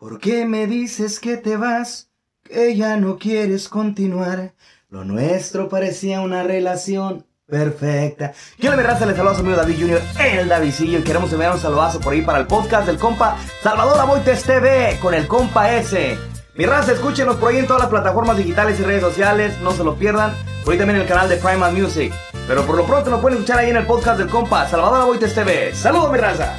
¿Por qué me dices que te vas? Que ya no quieres continuar. Lo nuestro parecía una relación perfecta. Quiero mi raza, les saludo a su amigo David Junior, el Davidcillo, y queremos enviar un saludazo por ahí para el podcast del compa Salvador Aboites TV con el compa S. Mi raza, escúchenos por ahí en todas las plataformas digitales y redes sociales, no se lo pierdan. Por ahí también en el canal de Prima Music. Pero por lo pronto nos pueden escuchar ahí en el podcast del compa Salvador Aboites TV. ¡Saludos, mi raza!